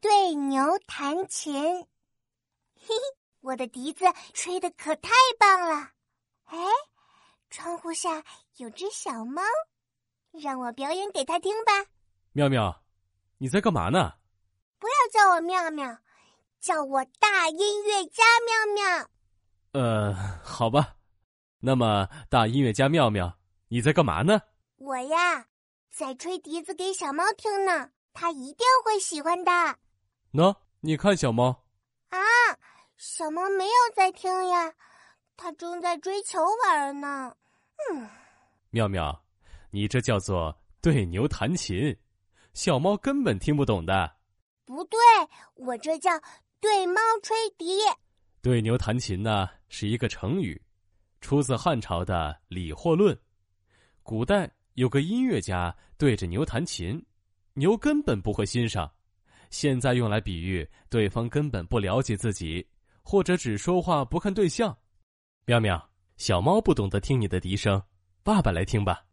对牛弹琴，嘿嘿，我的笛子吹的可太棒了！哎，窗户下有只小猫，让我表演给它听吧。妙妙，你在干嘛呢？不要叫我妙妙，叫我大音乐家妙妙。呃，好吧。那么，大音乐家妙妙，你在干嘛呢？我呀，在吹笛子给小猫听呢，它一定会喜欢的。喏，你看小猫。啊，小猫没有在听呀，它正在追球玩呢。嗯，妙妙，你这叫做对牛弹琴，小猫根本听不懂的。不对，我这叫对猫吹笛。对牛弹琴呢，是一个成语，出自汉朝的《理货论》。古代有个音乐家对着牛弹琴，牛根本不会欣赏。现在用来比喻对方根本不了解自己，或者只说话不看对象。喵喵，小猫不懂得听你的笛声，爸爸来听吧。